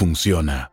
funciona.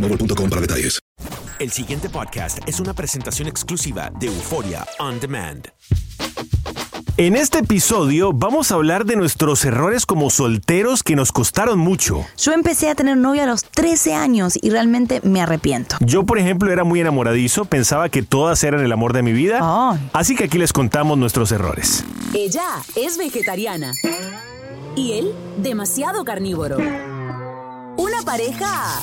boostmobile.com para detalles. El siguiente podcast es una presentación exclusiva de Euforia On Demand. En este episodio vamos a hablar de nuestros errores como solteros que nos costaron mucho. Yo empecé a tener novio a los 13 años y realmente me arrepiento. Yo, por ejemplo, era muy enamoradizo, pensaba que todas eran el amor de mi vida. Ay. Así que aquí les contamos nuestros errores. Ella es vegetariana y él demasiado carnívoro. Una pareja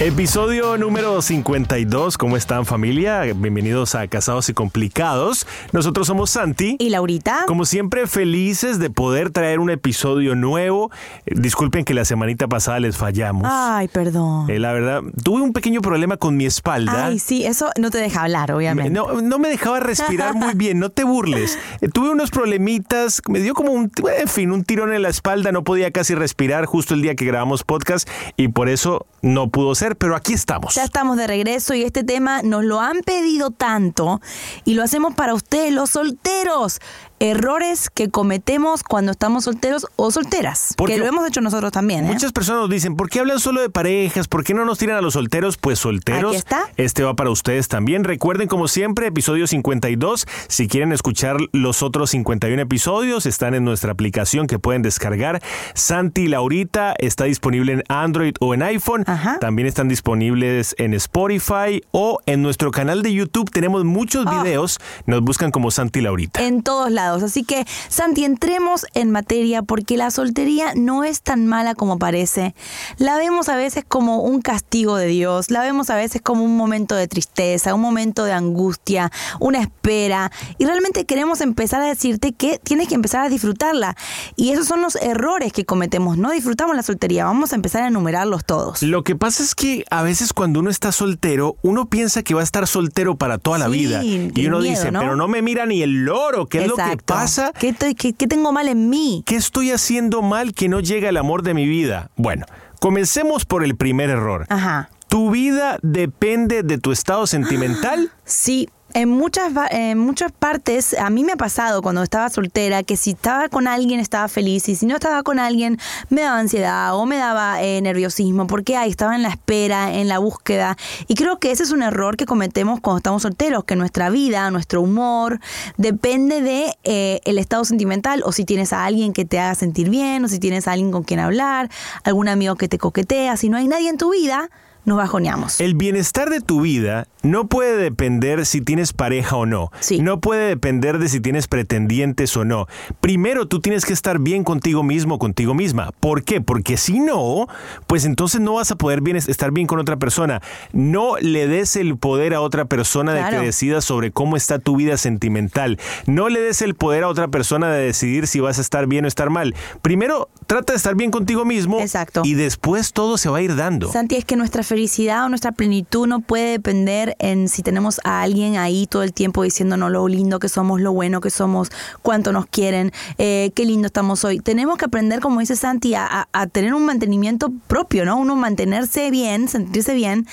Episodio número 52. ¿Cómo están familia? Bienvenidos a Casados y Complicados. Nosotros somos Santi. ¿Y Laurita? Como siempre, felices de poder traer un episodio nuevo. Eh, Disculpen que la semanita pasada les fallamos. Ay, perdón. Eh, la verdad, tuve un pequeño problema con mi espalda. Ay, sí, eso no te deja hablar, obviamente. No, no me dejaba respirar muy bien, no te burles. Eh, tuve unos problemitas, me dio como un, en fin, un tirón en la espalda, no podía casi respirar justo el día que grabamos podcast y por eso no pudo ser, pero aquí estamos. Ya estamos de regreso y este tema nos lo han pedido tanto y lo hacemos para ustedes, los solteros. Errores que cometemos cuando estamos solteros o solteras. Porque que lo hemos hecho nosotros también. ¿eh? Muchas personas nos dicen, ¿por qué hablan solo de parejas? ¿Por qué no nos tiran a los solteros? Pues solteros. Aquí está. Este va para ustedes también. Recuerden, como siempre, episodio 52. Si quieren escuchar los otros 51 episodios, están en nuestra aplicación que pueden descargar. Santi Laurita está disponible en Android o en iPhone. Ajá. También están disponibles en Spotify o en nuestro canal de YouTube. Tenemos muchos Ah. videos. Nos buscan como Santi Laurita. En todos lados. Así que, Santi, entremos en materia porque la soltería no es tan mala como parece. La vemos a veces como un castigo de Dios, la vemos a veces como un momento de tristeza, un momento de angustia, una espera. Y realmente queremos empezar a decirte que tienes que empezar a disfrutarla. Y esos son los errores que cometemos. No disfrutamos la soltería. Vamos a empezar a enumerarlos todos. Lo que pasa es que a veces cuando uno está soltero, uno piensa que va a estar soltero para toda la Sí, vida. Y uno miedo, dice, ¿no? pero no me mira ni el loro, ¿qué es lo que. Pasa? ¿Qué, estoy- qué- qué tengo mal en mí? ¿Qué estoy haciendo mal que no llega el amor de mi vida? Bueno, comencemos por el primer error. Ajá. ¿Tu vida depende de tu estado sentimental? Sí, en muchas, en muchas partes a mí me ha pasado cuando estaba soltera que si estaba con alguien estaba feliz y si no estaba con alguien me daba ansiedad o me daba eh, nerviosismo porque ahí estaba en la espera, en la búsqueda. Y creo que ese es un error que cometemos cuando estamos solteros, que nuestra vida, nuestro humor depende de eh, el estado sentimental o si tienes a alguien que te haga sentir bien o si tienes a alguien con quien hablar, algún amigo que te coquetea. Si no hay nadie en tu vida, nos bajoneamos. El bienestar de tu vida no puede depender si tienes pareja o no. Sí. No puede depender de si tienes pretendientes o no. Primero tú tienes que estar bien contigo mismo, contigo misma. ¿Por qué? Porque si no, pues entonces no vas a poder bien, estar bien con otra persona. No le des el poder a otra persona de que decida sobre cómo está tu vida sentimental. No le des el poder a otra persona de decidir si vas a estar bien o estar mal. Primero, trata de estar bien contigo mismo. Exacto. Y después todo se va a ir dando. Santi, es que nuestra felicidad o nuestra plenitud no puede depender en si tenemos a alguien ahí todo el tiempo diciéndonos lo lindo que somos, lo bueno que somos, cuánto nos quieren, eh, qué lindo estamos hoy. Tenemos que aprender, como dice Santi, a, a- a tener un mantenimiento propio, ¿no? Uno mantenerse bien, sentirse bien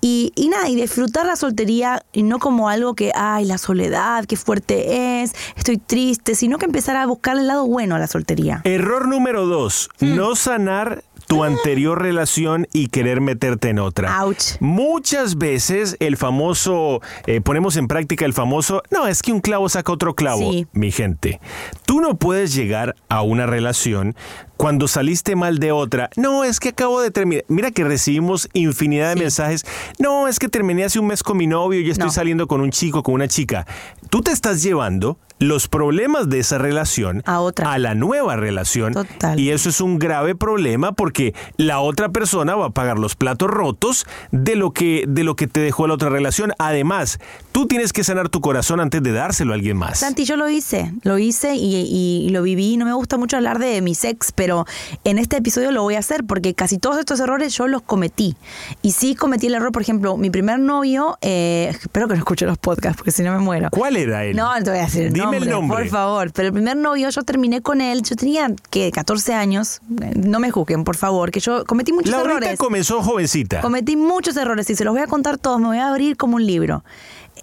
y, y nada, y disfrutar la soltería y no como algo que, ay, la soledad, qué fuerte es, estoy triste, sino que empezar a buscar el lado bueno a la soltería. Error número dos, Mm. no sanar tu anterior relación y querer meterte en otra. Ouch. Muchas veces el famoso, eh, ponemos en práctica el famoso, no, es que un clavo saca otro clavo. Sí. Mi gente, tú no puedes llegar a una relación cuando saliste mal de otra. No, es que acabo de terminar. Mira que recibimos infinidad de Sí. mensajes. No, es que terminé hace un mes con mi novio y estoy No. saliendo con un chico, con una chica. Tú te estás llevando los problemas de esa relación A otra. a la nueva relación. Total. Y eso es un grave problema porque la otra persona va a pagar los platos rotos de lo que, de lo que te dejó la otra relación. Además, tú tienes que sanar tu corazón antes de dárselo a alguien más. Santi, yo lo hice, lo hice y, lo viví. No me gusta mucho hablar de mis ex, pero en este episodio lo voy a hacer porque casi todos estos errores yo los cometí. Y sí cometí el error, por ejemplo, mi primer novio, eh, espero que no escuche los podcasts porque si no me muero. ¿Cuál era él? No, no te voy a decir el Dime nombre, el nombre. por favor. Pero el primer novio, yo terminé con él, yo tenía, que 14 años. No me juzguen, por favor, que yo cometí muchos Laurita errores. comenzó jovencita. Cometí muchos errores y se los voy a contar todos, me voy a abrir como un libro.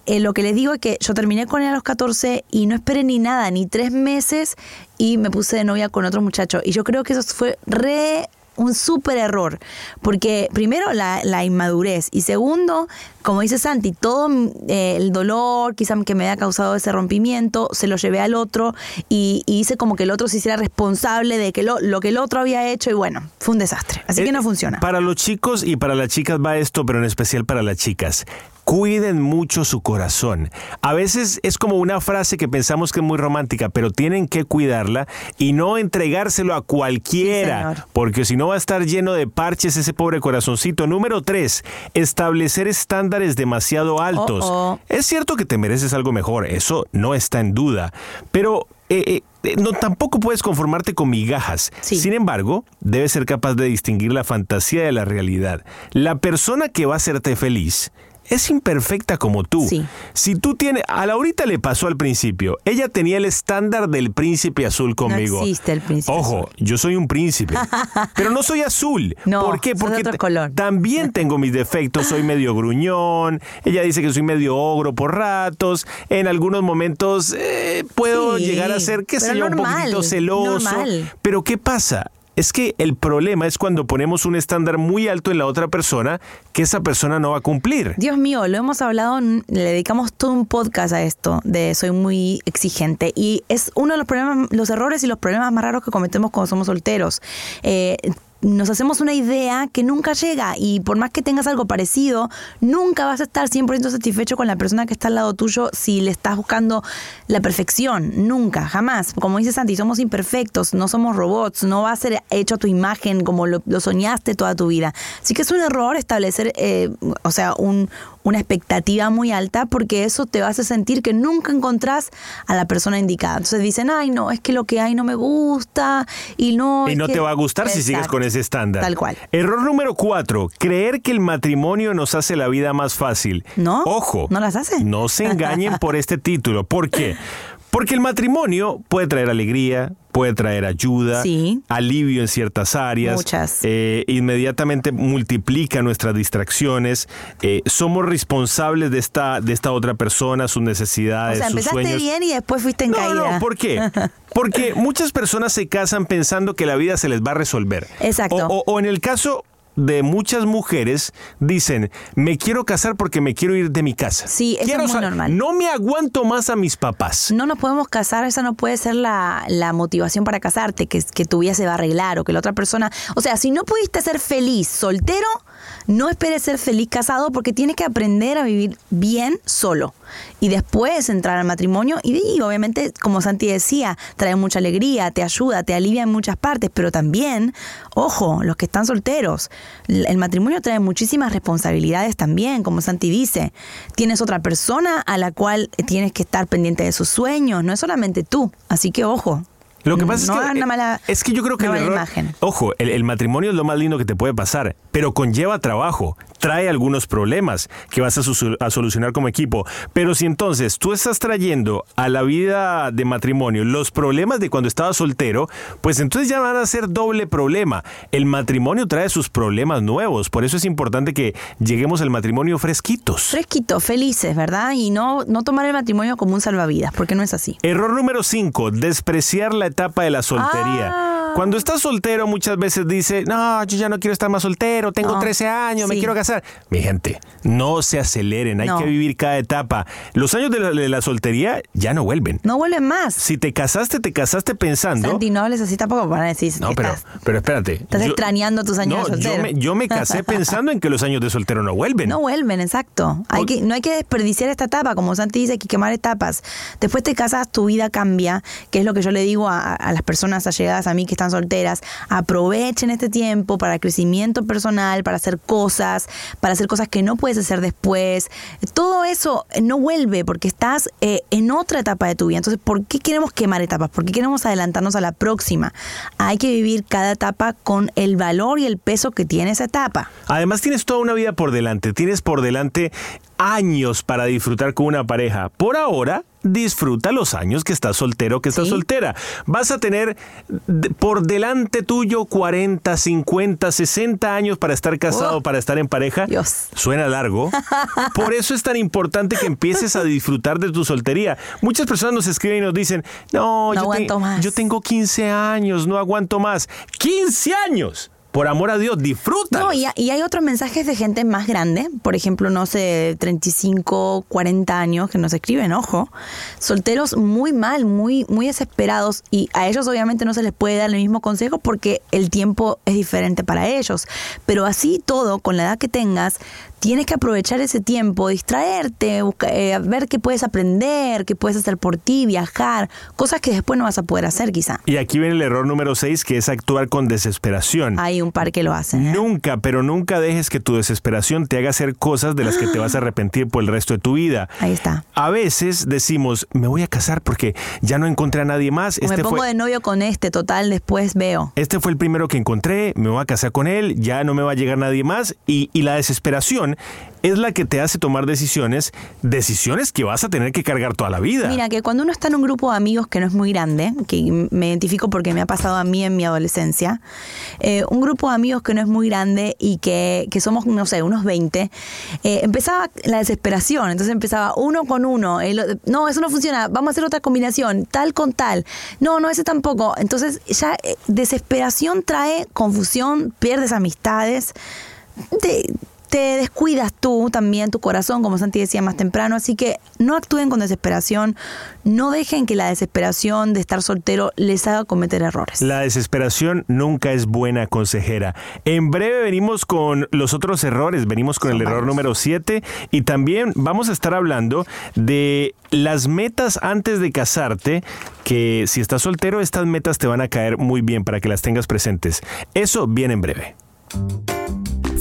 Eh, lo que les digo es que yo terminé con él a los 14 y no esperé ni nada, ni tres meses y me puse de novia con otro muchacho. Y yo creo que eso fue re un súper error, porque primero la, la inmadurez y segundo, como dice Santi, todo eh, el dolor quizá que me había causado ese rompimiento, se lo llevé al otro y, y hice como que el otro se hiciera responsable de que lo, lo que el otro había hecho y bueno, fue un desastre. Así que Eh, no funciona. Para los chicos y para las chicas va esto, pero en especial para las chicas. Cuiden mucho su corazón. A veces es como una frase que pensamos que es muy romántica, pero tienen que cuidarla y no entregárselo a cualquiera, Sí, porque si no va a estar lleno de parches ese pobre corazoncito. Número tres, establecer estándares demasiado altos. Oh, oh. Es cierto que te mereces algo mejor, eso no está en duda, pero eh, eh, eh, no tampoco puedes conformarte con migajas. Sí. Sin embargo, debes ser capaz de distinguir la fantasía de la realidad. La persona que va a hacerte feliz es imperfecta como tú. Sí. Si tú tienes, a Laurita le pasó al principio, ella tenía el estándar del príncipe azul conmigo. existe el príncipe Ojo, azul. yo soy un príncipe, pero no soy azul. No, ¿Por qué? Porque otro color. también tengo mis defectos, soy medio gruñón, ella dice que soy medio ogro por ratos, en algunos momentos eh, puedo Sí, llegar a ser, qué sé yo, un poquitito celoso. normal. Pero ¿qué pasa? Es que el problema es cuando ponemos un estándar muy alto en la otra persona que esa persona no va a cumplir. Dios mío, lo hemos hablado, le dedicamos todo un podcast a esto, de soy muy exigente. Y es uno de los problemas, los errores y los problemas más raros que cometemos cuando somos solteros. Eh, nos hacemos una idea que nunca llega y por más que tengas algo parecido, nunca vas a estar 100% satisfecho con la persona que está al lado tuyo si le estás buscando la perfección. Nunca, jamás. Como dice Santi, somos imperfectos, no somos robots, no va a ser hecho tu imagen como lo, lo soñaste toda tu vida. Así que es un error establecer, eh, o sea, un, una expectativa muy alta porque eso te hacer sentir que nunca encontrás a la persona indicada. Entonces dicen, ay, no, es que lo que hay no me gusta y no... Y no que-". te va a gustar si sigues con ese estándar. Tal cual. Error número cuatro, creer que el matrimonio nos hace la vida más fácil. ¿No? Ojo. ¿No las hace? No se engañen por este título. ¿Por qué? Porque el matrimonio puede traer alegría, puede traer ayuda, Sí. alivio en ciertas áreas. Muchas. eh, inmediatamente multiplica nuestras distracciones. eh, somos responsables de esta, de esta otra persona, sus O necesidades, sea, sus empezaste sueños. bien y después fuiste en No, caída. no, ¿por qué? Porque muchas personas se casan pensando que la vida se les va a resolver. Exacto. O, o- o en el caso de muchas mujeres dicen, me quiero casar porque me quiero ir de mi casa. Sí, eso Quiero es muy normal. No me aguanto más a mis papás. No nos podemos casar, esa no puede ser la, la motivación para casarte, que, que tu vida se va a arreglar o que la otra persona... O sea, si no pudiste ser feliz soltero, no esperes ser feliz casado porque tienes que aprender a vivir bien solo. Y después entrar al matrimonio y, y obviamente, como Santi decía, trae mucha alegría, te ayuda, te alivia en muchas partes, pero también, ojo, los que están solteros, el matrimonio trae muchísimas responsabilidades también, como Santi dice. Tienes otra persona a la cual tienes que estar pendiente de sus sueños, no es solamente tú. Así que ojo. Lo que pasa no es que una mala, es que yo creo que el error- imagen. ojo, el, el matrimonio es lo más lindo que te puede pasar, pero conlleva trabajo, trae algunos problemas que vas a, solucionar como equipo. Pero si entonces tú estás trayendo a la vida de matrimonio los problemas de cuando estabas soltero, pues entonces ya van a ser doble problema. El matrimonio trae sus problemas nuevos, por eso es importante que lleguemos al matrimonio fresquitos. Fresquitos, felices, ¿verdad? Y no, no tomar el matrimonio como un salvavidas, porque no es así. Error número 5, despreciar la etapa de la soltería. Ah. Cuando estás soltero muchas veces dice, no, yo ya no quiero estar más soltero, tengo No. 13 años, me quiero casar. Mi gente, no se aceleren, hay No. que vivir cada etapa. Los años de la, de la soltería ya no vuelven. No vuelven más. Si te casaste, te casaste pensando... Santi, no hables así tampoco decir no, pero, estás, pero espérate. estás extrañando tus años no, de soltero. Yo me, yo me casé pensando en que los años de soltero no vuelven. No vuelven, exacto. Hay que, no hay que desperdiciar esta etapa, como Santi dice, hay que quemar etapas. Después te casas, tu vida cambia, que es lo que yo le digo a, a las personas allegadas a mí que están solteras. Aprovechen este tiempo para crecimiento personal, para hacer cosas, para hacer cosas que no puedes hacer después. Todo eso no vuelve porque estás eh, en otra etapa de tu vida. Entonces, ¿por qué queremos quemar etapas? ¿Por qué queremos adelantarnos a la próxima? Hay que vivir cada etapa con el valor y el peso que tiene esa etapa. Además tienes toda una vida por delante, tienes por delante años para disfrutar con una pareja. Por ahora, disfruta los años que estás soltero, que estás Sí. soltera. Vas a tener por delante tuyo 40, 50, 60 años para estar casado, Oh. para estar en pareja. Dios. Suena largo. Por eso es tan importante que empieces a disfrutar de tu soltería. Muchas personas nos escriben y nos dicen, no, No yo, te- aguanto más". yo tengo 15 años, no aguanto más. ¡15 años! Por amor a Dios, disfruta. No, y, y hay otros mensajes de gente más grande, por ejemplo, no sé, 35, 40 años que nos escriben, ojo, solteros muy mal, muy, muy desesperados y a ellos obviamente no se les puede dar el mismo consejo porque el tiempo es diferente para ellos. Pero así todo, con la edad que tengas, tienes que aprovechar ese tiempo, distraerte, busca- eh, ver qué puedes aprender, qué puedes hacer por ti, viajar, cosas que después no vas a poder hacer quizá. Y aquí viene el error número 6, que es actuar con desesperación. Un par que lo hacen. Nunca, pero nunca dejes que tu desesperación te haga hacer cosas de las que te vas a arrepentir por el resto de tu vida. Ahí está. A veces decimos, me voy a casar porque ya no encontré a nadie más. O me Este pongo fue, de novio con este, total, después veo. este fue el primero que encontré, me voy a casar con él, ya no me va a llegar nadie más. Y, y la desesperación es la que te hace tomar decisiones, decisiones que vas a tener que cargar toda la vida. Mira, que cuando uno está en un grupo de amigos que no es muy grande, que me identifico porque me ha pasado a mí en mi adolescencia, eh, un grupo de amigos que no es muy grande y que, que somos, no sé, unos 20, eh, empezaba la desesperación. Entonces empezaba uno con uno, no, eso no funciona, vamos a hacer otra combinación, tal con tal. No, no, ese tampoco. Entonces ya eh, desesperación trae confusión, pierdes amistades. Te, te descuidas tú también, tu corazón, como Santi decía más temprano. Así que no actúen con desesperación. No dejen que la desesperación de estar soltero les haga cometer errores. La desesperación nunca es buena consejera. En breve venimos con los otros errores, venimos con el error número 7 y también vamos a estar hablando de las metas antes de casarte, que si estás soltero estas metas te van a caer muy bien para que las tengas presentes. Eso viene en breve.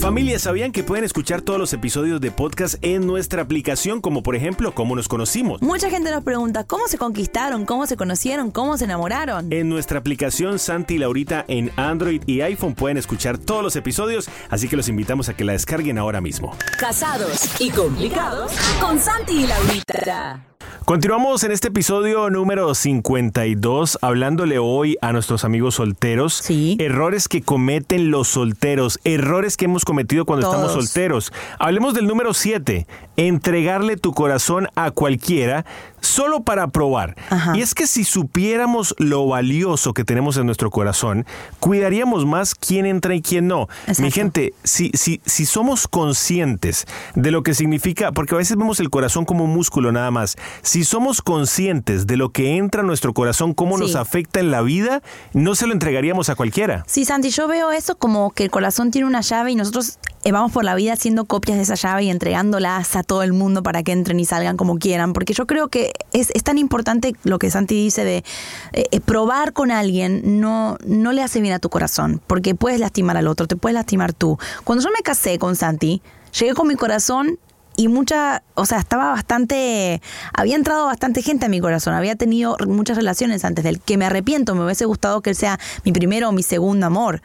Familia, ¿sabían que pueden escuchar todos los episodios de podcast en nuestra aplicación, como por ejemplo, cómo nos conocimos? Mucha gente nos pregunta cómo se conquistaron, cómo se conocieron, cómo se enamoraron. En nuestra aplicación Santi y Laurita en Android y iPhone pueden escuchar todos los episodios, así que los invitamos a que la descarguen ahora mismo. Casados y complicados con Santi y Laurita. Continuamos en este episodio número 52 hablándole hoy a nuestros amigos solteros. Sí. Errores que cometen los solteros, errores que hemos cometido cuando estamos solteros. Hablemos del número 7, entregarle tu corazón a cualquiera solo para probar. Ajá. Y es que si supiéramos lo valioso que tenemos en nuestro corazón, cuidaríamos más quién entra y quién no. Mi gente, si, si, si somos conscientes de lo que significa, porque a veces vemos el corazón como un músculo nada más, si somos conscientes de lo que entra a nuestro corazón, cómo nos afecta en la vida, no se lo entregaríamos a cualquiera. Sí, Santi, yo veo eso como que el corazón tiene una llave y nosotros eh, vamos por la vida haciendo copias de esa llave y entregándolas a todo el mundo para que entren y salgan como quieran. Porque yo creo que es, es tan importante lo que Santi dice de eh, eh, probar con alguien no, no le hace bien a tu corazón, porque puedes lastimar al otro, te puedes lastimar tú. Cuando yo me casé con Santi, llegué con mi corazón y mucha, o sea, estaba bastante, había entrado bastante gente a mi corazón, había tenido muchas relaciones antes del que me arrepiento, me hubiese gustado que él sea mi primero o mi segundo amor.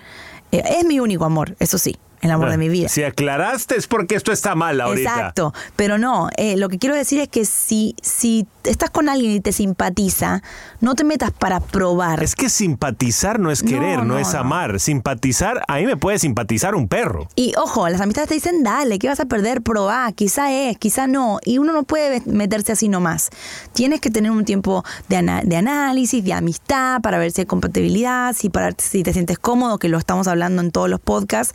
Eh, es mi único amor, eso sí, el amor de mi vida. Si aclaraste es porque esto está mal ahorita. Exacto, pero no, eh, lo que quiero decir es que si, si estás con alguien y te simpatiza, no te metas para probar. Es que simpatizar no es querer, no, no, es no. amar. Simpatizar, a mí me puede simpatizar un perro. Y ojo, las amistades te dicen, dale, ¿qué vas a perder? Probá, quizá es, quizá no. Y uno no puede meterse así nomás. Tienes que tener un tiempo de, ana- de análisis, de amistad, para ver si hay compatibilidad, si, para, si te sientes cómodo, que lo estamos hablando en todos los podcasts.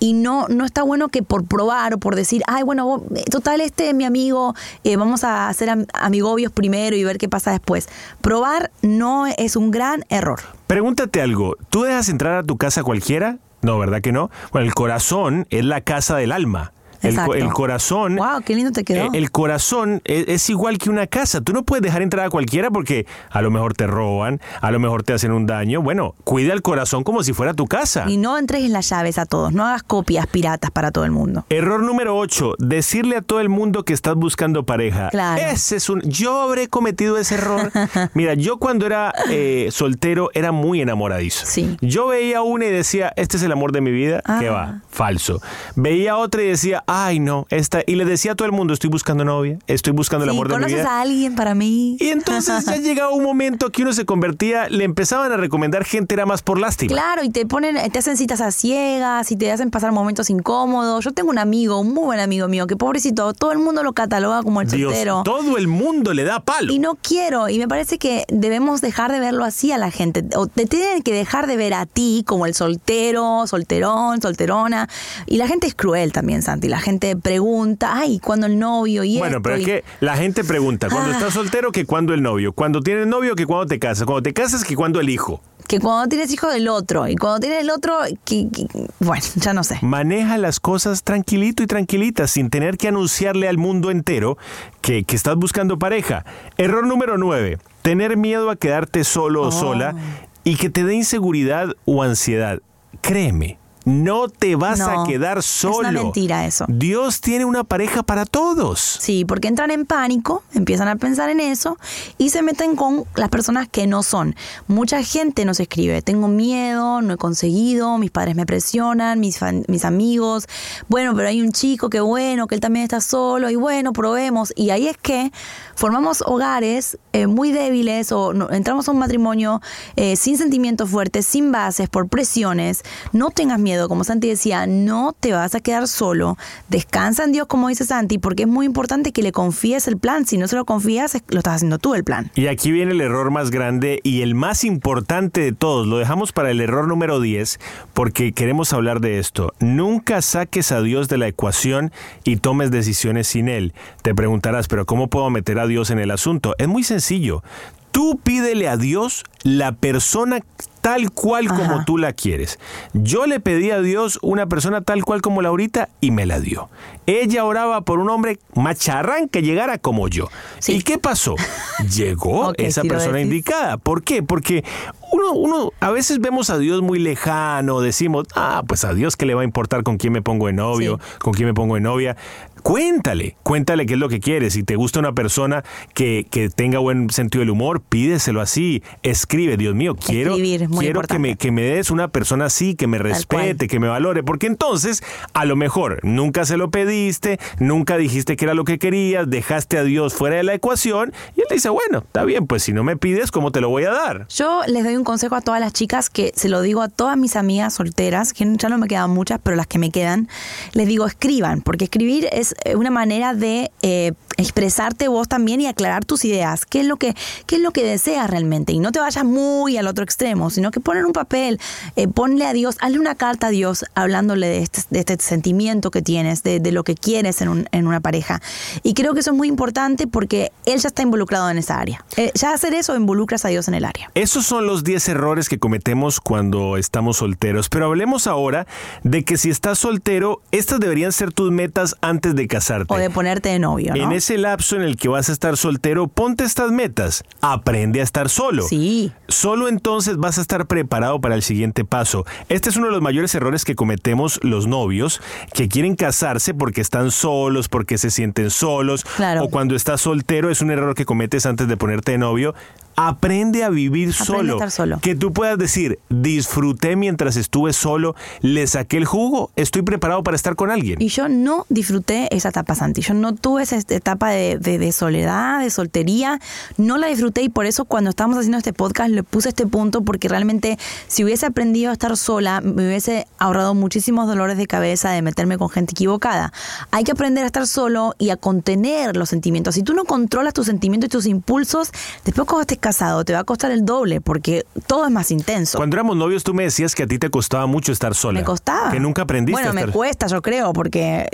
Y no, no está bueno que por probar o por decir, ay, bueno, total, este es mi amigo, eh, vamos a hacer am- amigobios primero y ver qué pasa después. Probar no es un gran error. Pregúntate algo, ¿tú dejas entrar a tu casa cualquiera? No, ¿verdad que no? Bueno, el corazón es la casa del alma. El, corazón... Wow, qué lindo te quedó. eh, El corazón es, es igual que una casa. Tú no puedes dejar entrar a cualquiera porque a lo mejor te roban, a lo mejor te hacen un daño. Bueno, cuida el corazón como si fuera tu casa. Y no entregues las llaves a todos, no hagas copias piratas para todo el mundo. Error número 8, decirle a todo el mundo que estás buscando pareja. Claro. Ese es un... Yo habré cometido ese error. Mira, yo cuando era eh, soltero era muy enamoradizo. Sí. Yo veía una y decía, este es el amor de mi vida. Ah. ¿Qué va? Falso. Veía otra y decía, ay no, esta... Y le decía a todo el mundo, estoy buscando novia, estoy buscando el Sí, amor de mi ¿Conoces vida. a alguien para mí? Y entonces ya llegaba un momento que uno se convertía, le empezaban a recomendar gente, era más por lástima. Claro, y te ponen, te hacen citas a ciegas y te hacen pasar momentos incómodos. Yo tengo un amigo, un muy buen amigo mío, que pobrecito, todo el mundo lo cataloga como el Dios, soltero. todo el mundo le da palo. Y no quiero, y me parece que debemos dejar de verlo así a la gente. O te tienen que dejar de ver a ti como el soltero, solterón, solterona. Y la gente es cruel también, Santi. La gente pregunta, ay, ¿cuándo el novio? Y Bueno, esto? pero es que la gente pregunta, cuando Ah. estás soltero, que cuando el novio, cuando tienes novio, que cuando te casas, cuando te casas, que cuando el hijo. que cuando tienes hijo del otro, y cuando tienes el otro, que, que- bueno, ya no sé. Maneja las cosas tranquilito y tranquilita, sin tener que anunciarle al mundo entero que, que estás buscando pareja. Error número 9, tener miedo a quedarte solo o Oh. sola y que te dé inseguridad o ansiedad. Créeme. No te vas No, a quedar es solo. una mentira eso. Dios tiene una pareja para todos. Sí, porque entran en pánico, empiezan a pensar en eso y se meten con las personas que no son. Mucha gente nos escribe, tengo miedo, no he conseguido, mis padres me presionan, mis, fan- mis amigos, bueno, pero hay un chico que bueno, que él también está solo y bueno, probemos. Y ahí es que formamos hogares eh, muy débiles o no- entramos a un matrimonio eh, sin sentimientos fuertes, sin bases, por presiones. No tengas miedo, como Santi decía, no te vas a quedar solo. Descansa en Dios, como dice Santi, porque es muy importante que le confíes el plan. Si no se lo confías, lo estás haciendo tú el plan. Y aquí viene el error más grande y el más importante de todos. Lo dejamos para el error número 10 porque queremos hablar de esto. Nunca saques a Dios de la ecuación y tomes decisiones sin Él. Te preguntarás, pero ¿cómo puedo meter a Dios en el asunto? Es muy sencillo. Tú pídele a Dios la persona tal cual como tú la quieres. Yo le pedí a Dios una persona tal cual como Laurita y me la dio. Ella oraba por un hombre macharrán que llegara como yo. Sí. ¿Y qué pasó? Llegó esa persona indicada. ¿Por qué? Porque uno, uno, a veces vemos a Dios muy lejano, decimos, ah, pues a Dios que le va a importar con quién me pongo de novio, con quién me pongo de novia. Cuéntale, cuéntale qué es lo que quieres. Si te gusta una persona que, que tenga buen sentido del humor, pídeselo así. Escribe, Dios mío, quiero, quiero que, me, que me des una persona así, que me respete, que me valore. Porque entonces, a lo mejor, nunca se lo pediste, nunca dijiste que era lo que querías, dejaste a Dios fuera de la ecuación y él dice, bueno, está bien, pues si no me pides, ¿cómo te lo voy a dar? Yo les doy un consejo a todas las chicas que se lo digo a todas mis amigas solteras, que ya no me quedan muchas, pero las que me quedan, les digo, escriban, porque escribir es eh, una manera de eh, expresarte vos también y aclarar tus ideas. ¿Qué es lo que, qué es lo que deseas realmente? Y no te vayas muy al otro extremo, sino que poner un papel, eh, ponle a Dios, hazle una carta a Dios hablándole de este, de este sentimiento que tienes, de, lo que quieres en, un, en, una pareja. Y creo que eso es muy importante porque él ya está involucrado en esa área. Eh, ya hacer eso involucras a Dios en el área. Esos son los 10 errores que cometemos cuando estamos solteros. Pero hablemos ahora de que si estás soltero, estas deberían ser tus metas antes de casarte. O de ponerte de novio. En ese lapso en el que vas a estar soltero, ponte estas metas. Aprende a estar solo. Sí. Solo entonces vas a estar preparado para el siguiente paso. Este es uno de los mayores errores que cometemos los novios que quieren casarse porque están solos, porque se sienten solos. Claro. O cuando estás soltero es un error que cometes antes de ponerte de novio Aprende a vivir Aprende solo. A estar solo. Que tú puedas decir, disfruté mientras estuve solo, le saqué el jugo, estoy preparado para estar con alguien. Y yo no disfruté esa etapa, Santi. Yo no tuve esa etapa de, de, soledad, de soltería. No la disfruté y por eso cuando estábamos haciendo este podcast le puse este punto porque realmente si hubiese aprendido a estar sola, me hubiese ahorrado muchísimos dolores de cabeza de meterme con gente equivocada. Hay que aprender a estar solo y a contener los sentimientos. Si tú no controlas tus sentimientos y tus impulsos, después cuando te casado te va a costar el doble porque todo es más intenso. Cuando éramos novios tú me decías que a ti te costaba mucho estar sola. Me costaba. Que nunca aprendiste Bueno, a estar... me cuesta, yo creo, porque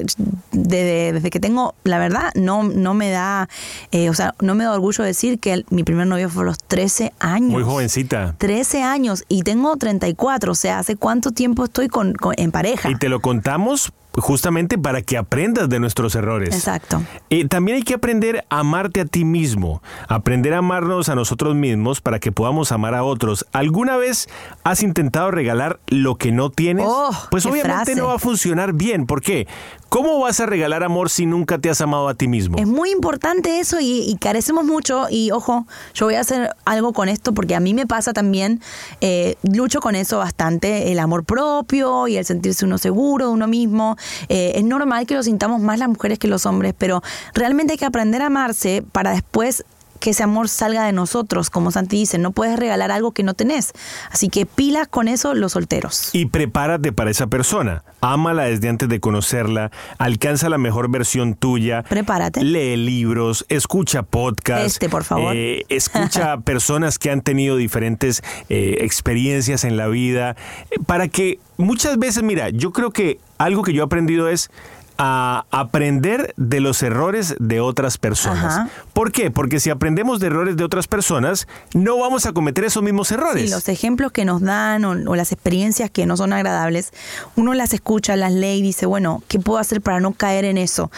desde, desde, que tengo, la verdad, no, no me da, eh, o sea, no me da orgullo decir que el, mi primer novio fue a los 13 años. Muy jovencita. 13 años y tengo 34, o sea, ¿hace cuánto tiempo estoy con, con en pareja? Y te lo contamos justamente para que aprendas de nuestros errores. Exacto. Eh, también hay que aprender a amarte a ti mismo, aprender a amarnos a nosotros mismos para que podamos amar a otros. ¿Alguna vez has intentado regalar lo que no tienes? Oh, pues obviamente frase. no va a funcionar bien. ¿Por qué? ¿Cómo vas a regalar amor si nunca te has amado a ti mismo? Es muy importante eso y, y carecemos mucho. Y ojo, yo voy a hacer algo con esto porque a mí me pasa también, eh, lucho con eso bastante, el amor propio y el sentirse uno seguro de uno mismo. Eh, es normal que lo sintamos más las mujeres que los hombres, pero realmente hay que aprender a amarse para después que ese amor salga de nosotros, como Santi dice, no puedes regalar algo que no tenés. Así que pilas con eso los solteros. Y prepárate para esa persona. Ámala desde antes de conocerla, alcanza la mejor versión tuya. Prepárate. Lee libros, escucha podcasts. Este, por favor. Eh, escucha personas que han tenido diferentes eh, experiencias en la vida. eh, para que muchas veces, mira, yo creo que algo que yo he aprendido es a aprender de los errores de otras personas. Ajá. ¿Por qué? Porque si aprendemos de errores de otras personas, no vamos a cometer esos mismos errores. Sí, los ejemplos que nos dan o, o las experiencias que no son agradables, uno las escucha, las lee y dice, bueno, ¿qué puedo hacer para no caer en eso?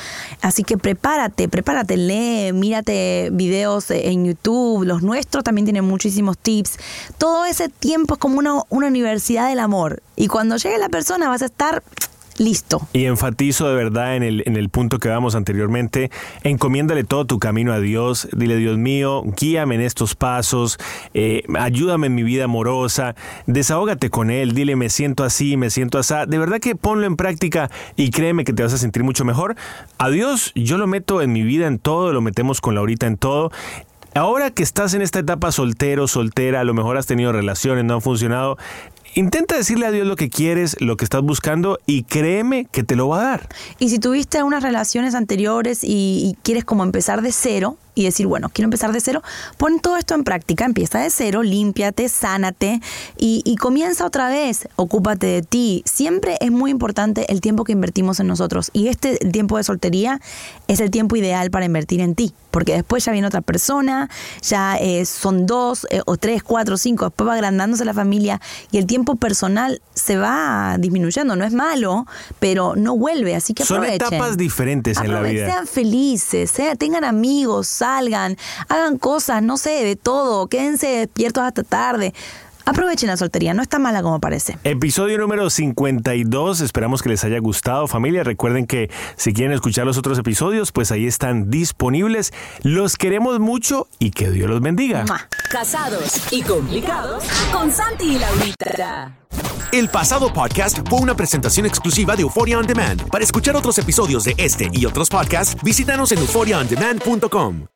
Así que prepárate, prepárate, lee, mírate videos en YouTube, los nuestros también tienen muchísimos tips. Todo ese tiempo es como una, una universidad del amor. Y cuando llegue la persona vas a estar listo. Y enfatizo de verdad en el, en el punto que vamos anteriormente, encomiéndale todo tu camino a Dios, dile Dios mío, guíame en estos pasos, eh, ayúdame en mi vida amorosa, desahógate con Él, dile me siento así, me siento así, de verdad que ponlo en práctica y créeme que te vas a sentir mucho mejor. A Dios yo lo meto en mi vida en todo, lo metemos con Laurita en todo. Ahora que estás en esta etapa soltero, soltera, a lo mejor has tenido relaciones, no han funcionado, Intenta decirle a Dios lo que quieres, lo que estás buscando y créeme que te lo va a dar. Y si tuviste unas relaciones anteriores y, quieres como empezar de cero y decir, bueno, quiero empezar de cero, pon todo esto en práctica, empieza de cero, límpiate, sánate y, y comienza otra vez, ocúpate de ti. Siempre es muy importante el tiempo que invertimos en nosotros y este el tiempo de soltería es el tiempo ideal para invertir en ti, porque después ya viene otra persona, ya eh, son dos eh, o tres, cuatro, cinco, después va agrandándose la familia y el tiempo personal se va disminuyendo. No es malo, pero no vuelve, así que Son aprovechen. etapas diferentes en la vida. Sean felices, sea- tengan amigos, salgan, hagan cosas, no sé, de todo, quédense despiertos hasta tarde. Aprovechen la soltería, no está mala como parece. Episodio número 52, esperamos que les haya gustado familia. Recuerden que si quieren escuchar los otros episodios, pues ahí están disponibles. Los queremos mucho y que Dios los bendiga. Casados y complicados con Santi y Laurita. El pasado podcast fue una presentación exclusiva de Euphoria On Demand. Para escuchar otros episodios de este y otros podcasts, visítanos en euphoriaondemand.com.